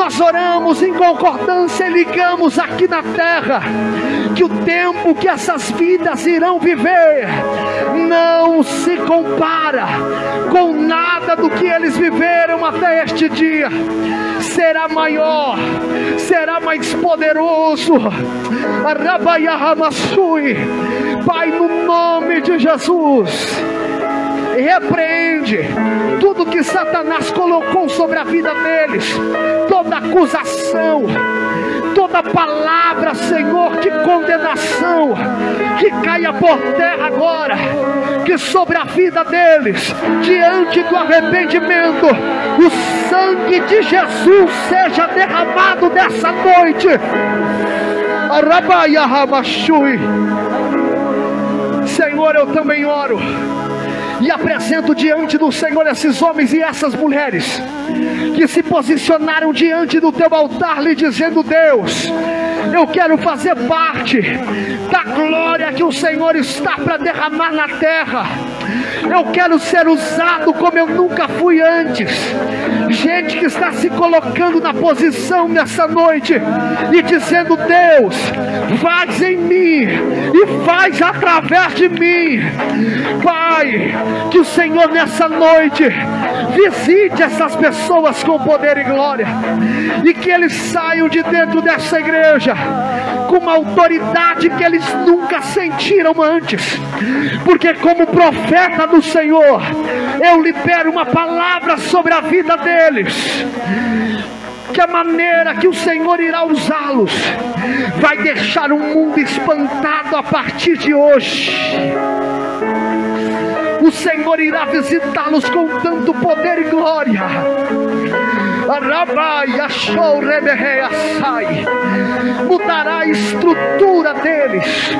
nós oramos em concordância e ligamos aqui na terra que o tempo que essas vidas irão viver não se compara com nada do que eles viveram até este dia. Será maior, será mais poderoso. Pai, no nome de Jesus repreende tudo que Satanás colocou sobre a vida deles, toda acusação, toda palavra, Senhor, de condenação, que caia por terra agora, que sobre a vida deles, diante do arrependimento, o sangue de Jesus seja derramado nessa noite. Senhor, eu também oro e apresento diante do Senhor esses homens e essas mulheres que se posicionaram diante do teu altar, lhe dizendo: Deus, eu quero fazer parte da glória que o Senhor está para derramar na terra. Eu quero ser usado como eu nunca fui antes. Gente que está se colocando na posição nessa noite e dizendo: Deus, faz em mim e faz através de mim. Pai, que o Senhor nessa noite visite essas pessoas com poder e glória e que eles saiam de dentro dessa igreja com uma autoridade que eles nunca sentiram antes, porque, como profeta do Senhor, eu libero uma palavra sobre a vida deles. Que a maneira que o Senhor irá usá-los vai deixar o mundo espantado a partir de hoje. O Senhor irá visitá-los com tanto poder e glória mudará a estrutura deles,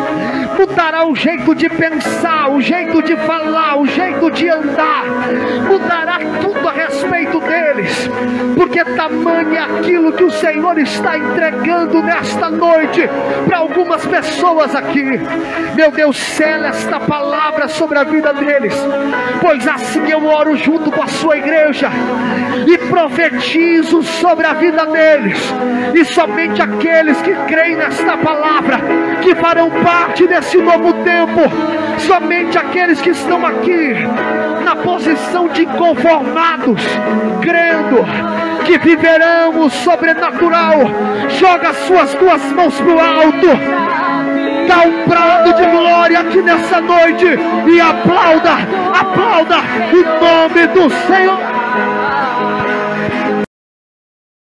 mudará o jeito de pensar, o jeito de falar, o jeito de andar, mudará tudo a respeito deles, porque tamanho é aquilo que o Senhor está entregando nesta noite para algumas pessoas aqui. Meu Deus, cela esta palavra sobre a vida deles, pois assim eu oro junto com a sua igreja e profetizo sobre a vida deles, e somente aqueles que creem nesta palavra, que farão parte desse novo tempo, somente aqueles que estão aqui na posição de conformados, crendo que viverão o sobrenatural. Joga suas duas mãos para o alto. Dá um brado de glória aqui nessa noite e aplauda, aplauda o nome do Senhor.